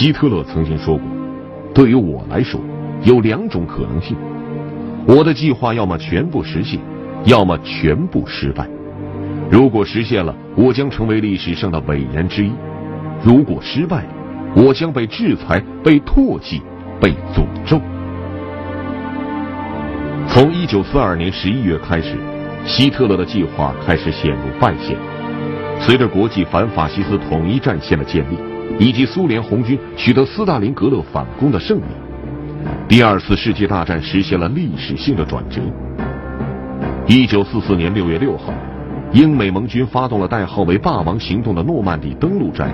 希特勒曾经说过：“对于我来说，有两种可能性，我的计划要么全部实现，要么全部失败。如果实现了，我将成为历史上的伟人之一；如果失败，我将被制裁、被唾弃、被诅咒。”从一九四二年十一月开始，希特勒的计划开始陷入败线。随着国际反法西斯统一战线的建立，以及苏联红军取得斯大林格勒反攻的胜利，第二次世界大战实现了历史性的转折。一九四四年六月六号，英美盟军发动了代号为“霸王行动”的诺曼底登陆战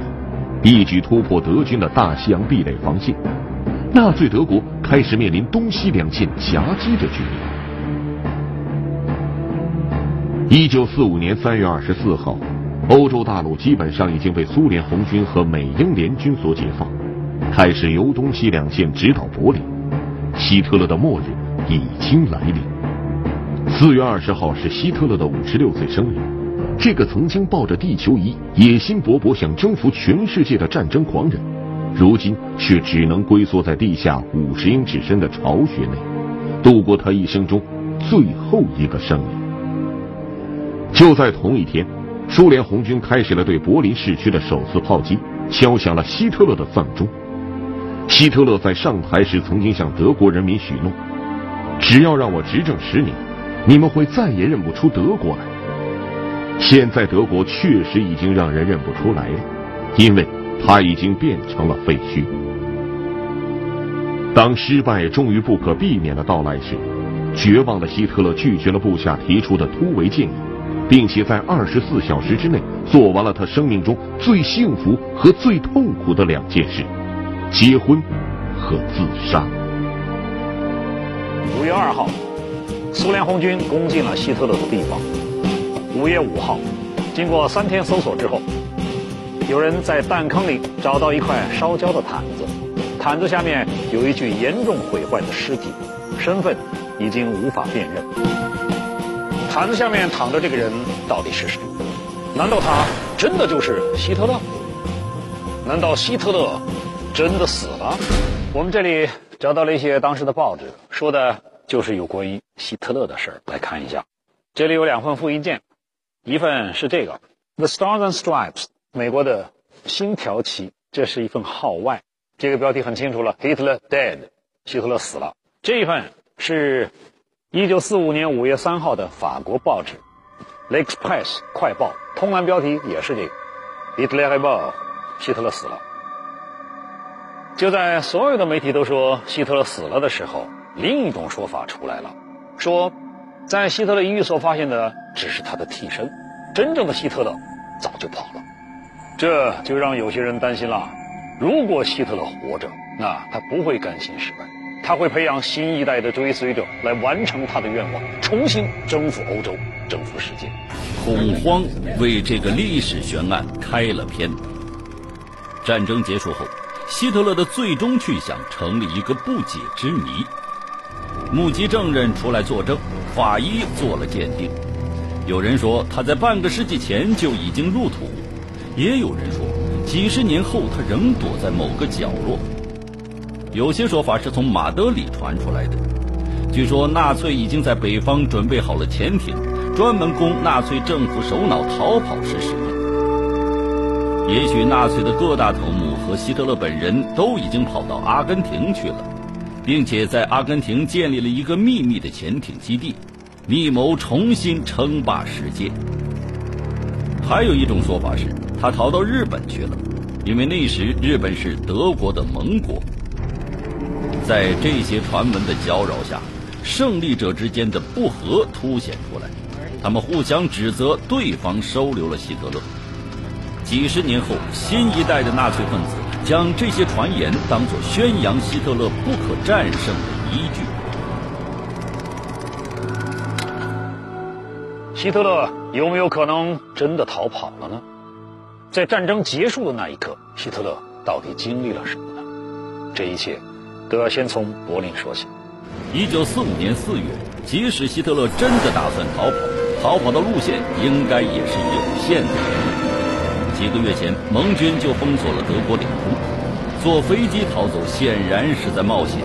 役，一举突破德军的大西洋壁垒防线。纳粹德国开始面临东西两线夹击的局面。一九四五年三月二十四号。欧洲大陆基本上已经被苏联红军和美英联军所解放，开始由东西两线直捣柏林。希特勒的末日已经来临。四月二十号是希特勒的五十六岁生日，这个曾经抱着地球仪、野心勃勃想征服全世界的战争狂人，如今却只能龟缩在地下五十英尺深的巢穴内，度过他一生中最后一个生日。就在同一天。苏联红军开始了对柏林市区的首次炮击，敲响了希特勒的丧钟。希特勒在上台时曾经向德国人民许诺：“只要让我执政十年，你们会再也认不出德国来。”现在德国确实已经让人认不出来了，因为它已经变成了废墟。当失败终于不可避免的到来时，绝望的希特勒拒绝了部下提出的突围建议。并且在二十四小时之内做完了他生命中最幸福和最痛苦的两件事：结婚和自杀。五月二号，苏联红军攻进了希特勒的地方。五月五号，经过三天搜索之后，有人在弹坑里找到一块烧焦的毯子，毯子下面有一具严重毁坏的尸体，身份已经无法辨认。毯子下面躺着这个人到底是谁？难道他真的就是希特勒？难道希特勒真的死了？我们这里找到了一些当时的报纸，说的就是有关于希特勒的事儿。来看一下，这里有两份复印件，一份是这个《The Stars and Stripes》美国的星条旗，这是一份号外，这个标题很清楚了：Hitler dead，希特勒死了。这一份是。一九四五年五月三号的法国报纸《L'Express》快报，通栏标题也是这个：“Hitler est mort，希特勒死了。”就在所有的媒体都说希特勒死了的时候，另一种说法出来了，说在希特勒医院所发现的只是他的替身，真正的希特勒早就跑了。这就让有些人担心了：如果希特勒活着，那他不会甘心失败。他会培养新一代的追随者来完成他的愿望，重新征服欧洲，征服世界。恐慌为这个历史悬案开了篇。战争结束后，希特勒的最终去向成了一个不解之谜。目击证人出来作证，法医做了鉴定。有人说他在半个世纪前就已经入土，也有人说几十年后他仍躲在某个角落。有些说法是从马德里传出来的，据说纳粹已经在北方准备好了潜艇，专门供纳粹政府首脑逃跑时使用。也许纳粹的各大头目和希特勒本人都已经跑到阿根廷去了，并且在阿根廷建立了一个秘密的潜艇基地，密谋重新称霸世界。还有一种说法是他逃到日本去了，因为那时日本是德国的盟国。在这些传闻的搅扰下，胜利者之间的不和凸显出来，他们互相指责对方收留了希特勒。几十年后，新一代的纳粹分子将这些传言当作宣扬希特勒不可战胜的依据。希特勒有没有可能真的逃跑了呢？在战争结束的那一刻，希特勒到底经历了什么呢？这一切。都要先从柏林说起。一九四五年四月，即使希特勒真的打算逃跑，逃跑的路线应该也是有限的。几个月前，盟军就封锁了德国领空。坐飞机逃走显然是在冒险。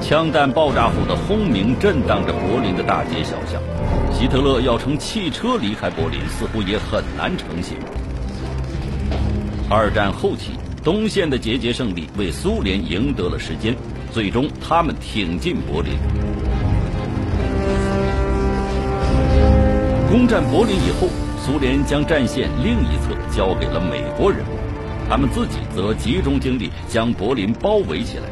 枪弹爆炸后的轰鸣震荡着柏林的大街小巷，希特勒要乘汽车离开柏林似乎也很难成行。二战后期，东线的节节胜利为苏联赢得了时间，最终他们挺进柏林。攻占柏林以后，苏联将战线另一侧交给了美国人，他们自己则集中精力将柏林包围起来。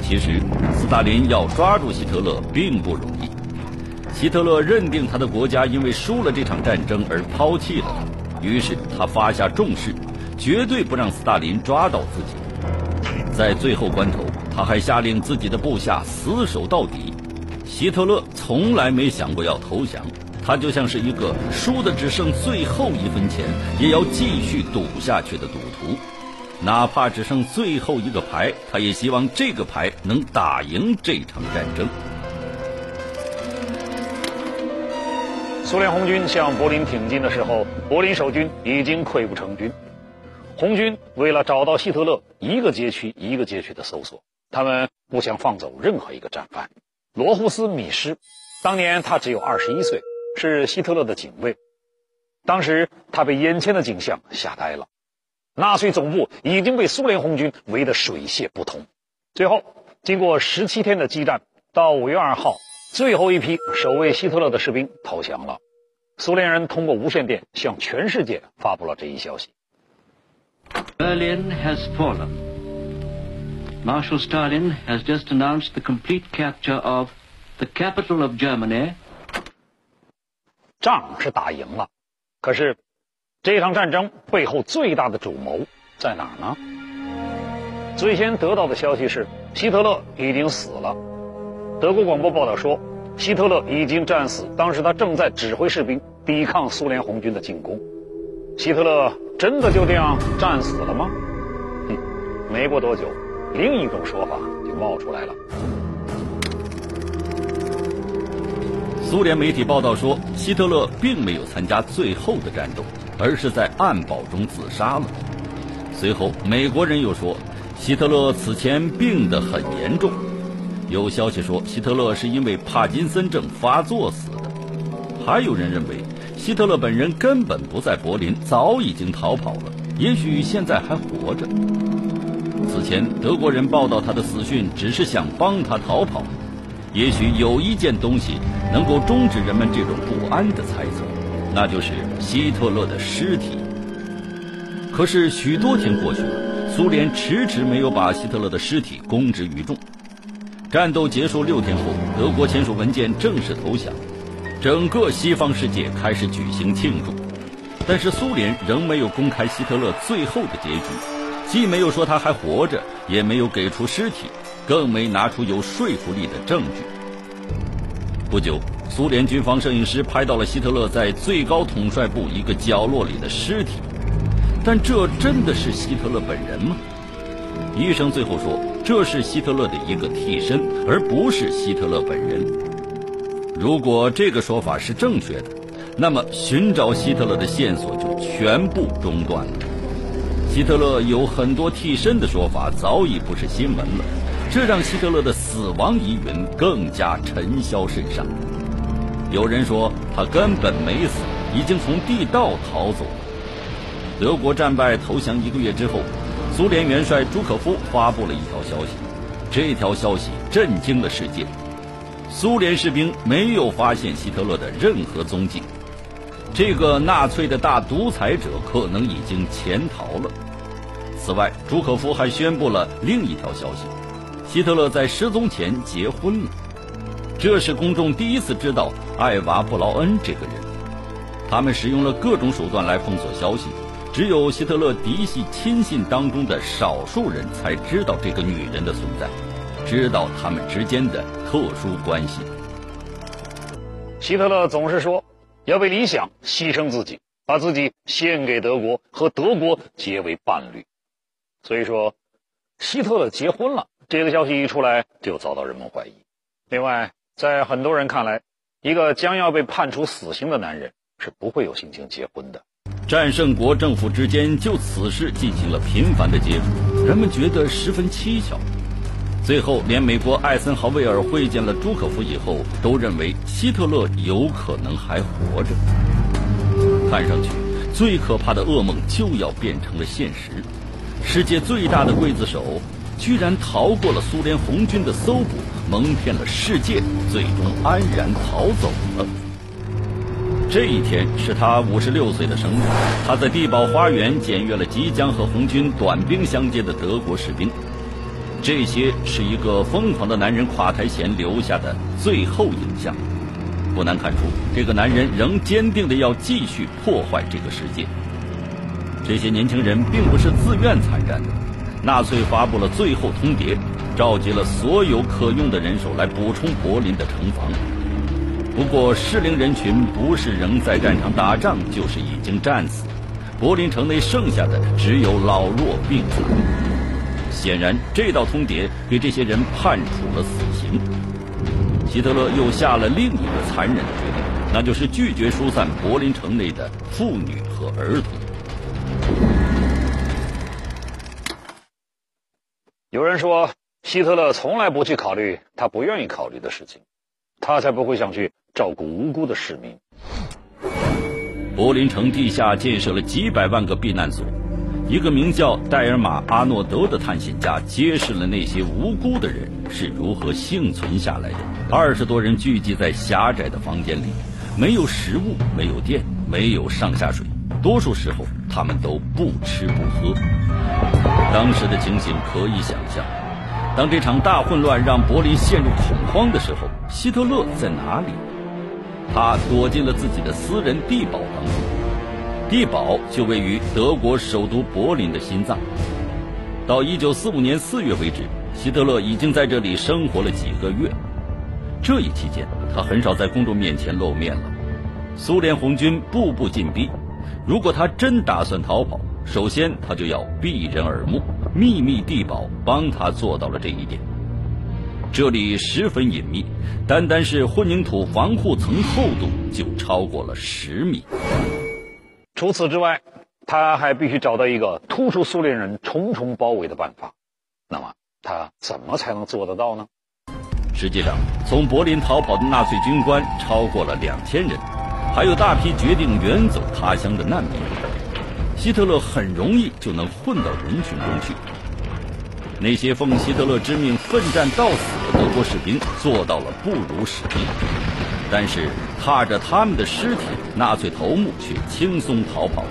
其实，斯大林要抓住希特勒并不容易。希特勒认定他的国家因为输了这场战争而抛弃了他，于是他发下重誓，绝对不让斯大林抓到自己。在最后关头，他还下令自己的部下死守到底。希特勒从来没想过要投降，他就像是一个输的只剩最后一分钱也要继续赌下去的赌徒。哪怕只剩最后一个牌，他也希望这个牌能打赢这场战争。苏联红军向柏林挺进的时候，柏林守军已经溃不成军。红军为了找到希特勒，一个街区一个街区的搜索，他们不想放走任何一个战犯。罗胡斯·米施，当年他只有二十一岁，是希特勒的警卫。当时他被眼前的景象吓呆了。纳粹总部已经被苏联红军围得水泄不通。最后，经过十七天的激战，到五月二号，最后一批守卫希特勒的士兵投降了。苏联人通过无线电向全世界发布了这一消息：Berlin has fallen. Marshal Stalin has just announced the complete capture of the capital of Germany. 仗是打赢了，可是。这场战争背后最大的主谋在哪儿呢？最先得到的消息是，希特勒已经死了。德国广播报道说，希特勒已经战死，当时他正在指挥士兵抵抗苏联红军的进攻。希特勒真的就这样战死了吗？哼，没过多久，另一种说法就冒出来了。苏联媒体报道说，希特勒并没有参加最后的战斗。而是在暗堡中自杀了。随后，美国人又说，希特勒此前病得很严重。有消息说，希特勒是因为帕金森症发作死的。还有人认为，希特勒本人根本不在柏林，早已经逃跑了，也许现在还活着。此前，德国人报道他的死讯，只是想帮他逃跑。也许有一件东西能够终止人们这种不安的猜测。那就是希特勒的尸体。可是许多天过去了，苏联迟迟没有把希特勒的尸体公之于众。战斗结束六天后，德国签署文件正式投降，整个西方世界开始举行庆祝。但是苏联仍没有公开希特勒最后的结局，既没有说他还活着，也没有给出尸体，更没拿出有说服力的证据。不久。苏联军方摄影师拍到了希特勒在最高统帅部一个角落里的尸体，但这真的是希特勒本人吗？医生最后说，这是希特勒的一个替身，而不是希特勒本人。如果这个说法是正确的，那么寻找希特勒的线索就全部中断了。希特勒有很多替身的说法早已不是新闻了，这让希特勒的死亡疑云更加尘嚣甚上。有人说他根本没死，已经从地道逃走了。德国战败投降一个月之后，苏联元帅朱可夫发布了一条消息，这条消息震惊了世界：苏联士兵没有发现希特勒的任何踪迹，这个纳粹的大独裁者可能已经潜逃了。此外，朱可夫还宣布了另一条消息：希特勒在失踪前结婚了。这是公众第一次知道艾娃·布劳恩这个人。他们使用了各种手段来封锁消息，只有希特勒嫡系亲信当中的少数人才知道这个女人的存在，知道他们之间的特殊关系。希特勒总是说要为理想牺牲自己，把自己献给德国，和德国结为伴侣。所以说，希特勒结婚了这个消息一出来，就遭到人们怀疑。另外。在很多人看来，一个将要被判处死刑的男人是不会有心情结婚的。战胜国政府之间就此事进行了频繁的接触。人们觉得十分蹊跷。最后，连美国艾森豪威尔会见了朱可夫以后，都认为希特勒有可能还活着。看上去，最可怕的噩梦就要变成了现实。世界最大的刽子手，居然逃过了苏联红军的搜捕，蒙骗了世界，最终安然逃走了。这一天是他五十六岁的生日，他在地堡花园检阅了即将和红军短兵相接的德国士兵。这些是一个疯狂的男人垮台前留下的最后影像，不难看出，这个男人仍坚定的要继续破坏这个世界。这些年轻人并不是自愿参战的，纳粹发布了最后通牒，召集了所有可用的人手来补充柏林的城防。不过适龄人群不是仍在战场打仗，就是已经战死，柏林城内剩下的只有老弱病残。显然，这道通牒给这些人判处了死刑。希特勒又下了另一个残忍的决定，那就是拒绝疏散柏林城内的妇女和儿童。有人说，希特勒从来不去考虑他不愿意考虑的事情，他才不会想去照顾无辜的市民。柏林城地下建设了几百万个避难所。一个名叫戴尔玛·阿诺德的探险家揭示了那些无辜的人是如何幸存下来的。二十多人聚集在狭窄的房间里，没有食物，没有电，没有上下水，多数时候他们都不吃不喝。当时的情形可以想象。当这场大混乱让柏林陷入恐慌的时候，希特勒在哪里？他躲进了自己的私人地堡当中。地堡就位于德国首都柏林的心脏。到一九四五年四月为止，希特勒已经在这里生活了几个月。这一期间，他很少在公众面前露面了。苏联红军步步紧逼，如果他真打算逃跑，首先他就要避人耳目。秘密地堡帮他做到了这一点。这里十分隐秘，单单是混凝土防护层厚度就超过了十米。除此之外，他还必须找到一个突出苏联人重重包围的办法。那么，他怎么才能做得到呢？实际上，从柏林逃跑的纳粹军官超过了两千人，还有大批决定远走他乡的难民。希特勒很容易就能混到人群中去。那些奉希特勒之命奋战到死的德国士兵做到了不辱使命。但是，踏着他们的尸体，纳粹头目却轻松逃跑了。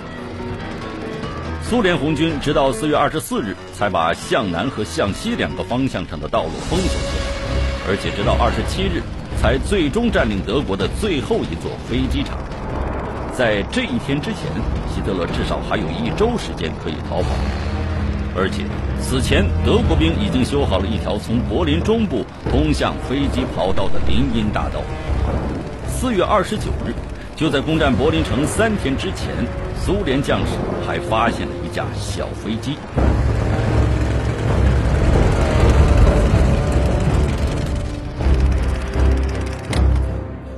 苏联红军直到四月二十四日才把向南和向西两个方向上的道路封锁起来，而且直到二十七日才最终占领德国的最后一座飞机场。在这一天之前，希特勒至少还有一周时间可以逃跑，而且此前德国兵已经修好了一条从柏林中部通向飞机跑道的林荫大道。四月二十九日，就在攻占柏林城三天之前，苏联将士还发现了一架小飞机。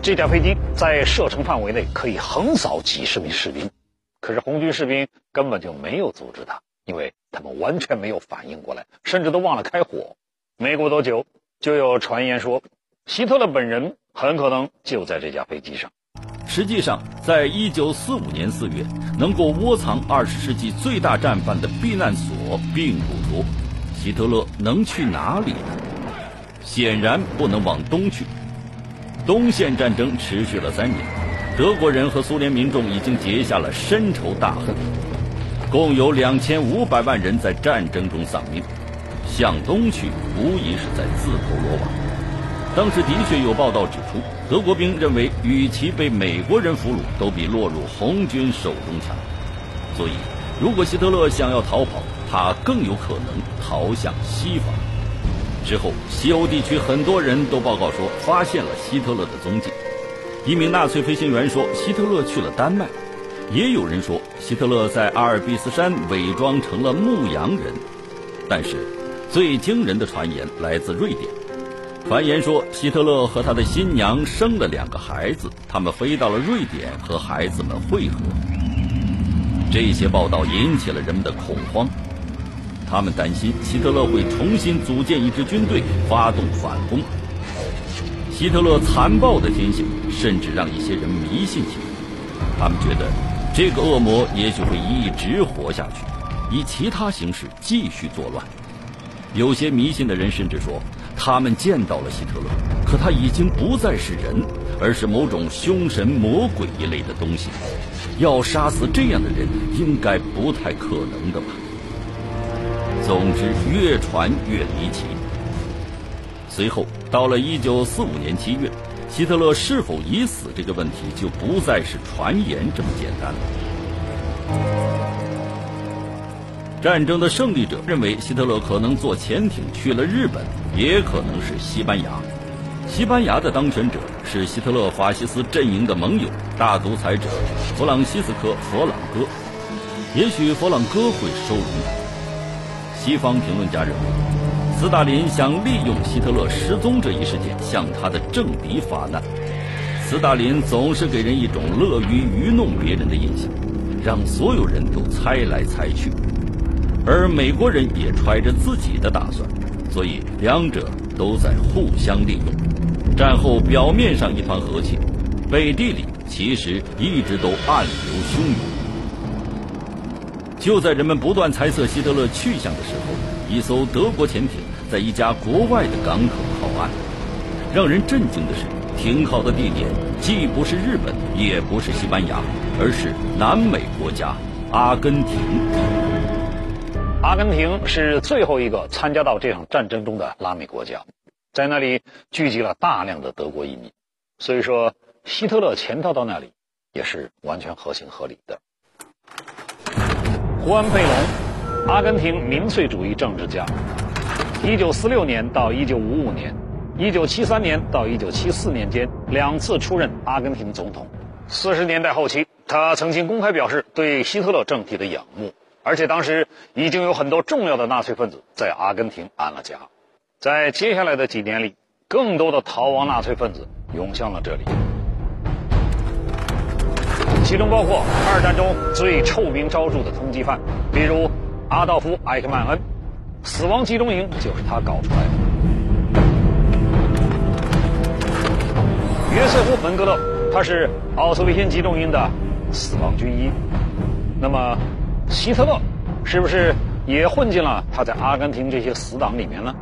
这架飞机在射程范围内可以横扫几十名士兵，可是红军士兵根本就没有阻止他，因为他们完全没有反应过来，甚至都忘了开火。没过多久，就有传言说，希特勒本人。很可能就在这架飞机上。实际上，在一九四五年四月，能够窝藏二十世纪最大战犯的避难所并不多。希特勒能去哪里呢？显然不能往东去。东线战争持续了三年，德国人和苏联民众已经结下了深仇大恨，共有两千五百万人在战争中丧命。向东去，无疑是在自投罗网。当时的确有报道指出，德国兵认为，与其被美国人俘虏，都比落入红军手中强。所以，如果希特勒想要逃跑，他更有可能逃向西方。之后，西欧地区很多人都报告说，发现了希特勒的踪迹。一名纳粹飞行员说，希特勒去了丹麦；也有人说，希特勒在阿尔卑斯山伪装成了牧羊人。但是，最惊人的传言来自瑞典。传言说，希特勒和他的新娘生了两个孩子，他们飞到了瑞典和孩子们会合。这些报道引起了人们的恐慌。他们担心希特勒会重新组建一支军队，发动反攻。希特勒残暴的天性，甚至让一些人迷信起来。他们觉得，这个恶魔也许会一直活下去，以其他形式继续作乱。有些迷信的人甚至说，他们见到了希特勒，可他已经不再是人，而是某种凶神魔鬼一类的东西。要杀死这样的人，应该不太可能的吧？总之，越传越离奇。随后，到了一九四五年七月，希特勒是否已死这个问题就不再是传言这么简单了。战争的胜利者认为，希特勒可能坐潜艇去了日本，也可能是西班牙。西班牙的当权者是希特勒法西斯阵营的盟友，大独裁者弗朗西斯科·佛朗哥。也许佛朗哥会收容他。西方评论家认为，斯大林想利用希特勒失踪这一事件向他的政敌发难。斯大林总是给人一种乐于愚弄别人的印象，让所有人都猜来猜去。而美国人也揣着自己的打算，所以两者都在互相利用。战后表面上一团和气，背地里其实一直都暗流汹涌。就在人们不断猜测希特勒去向的时候，一艘德国潜艇在一家国外的港口靠岸。让人震惊的是，停靠的地点既不是日本，也不是西班牙，而是南美国家阿根廷。阿根廷是最后一个参加到这场战争中的拉美国家，在那里聚集了大量的德国移民，所以说希特勒潜逃到那里也是完全合情合理的。胡安·佩隆，阿根廷民粹主义政治家。一九四六年到一九五五年，一九七三年到一九七四年间两次出任阿根廷总统。四十年代后期，他曾经公开表示对希特勒政体的仰慕，而且当时已经有很多重要的纳粹分子在阿根廷安了家。在接下来的几年里，更多的逃亡纳粹分子涌向了这里。其中包括二战中最臭名昭著的通缉犯，比如阿道夫·艾克曼恩，死亡集中营就是他搞出来的。约瑟夫·门格勒，他是奥斯维辛集中营的死亡军医。那么，希特勒是不是也混进了他在阿根廷这些死党里面呢？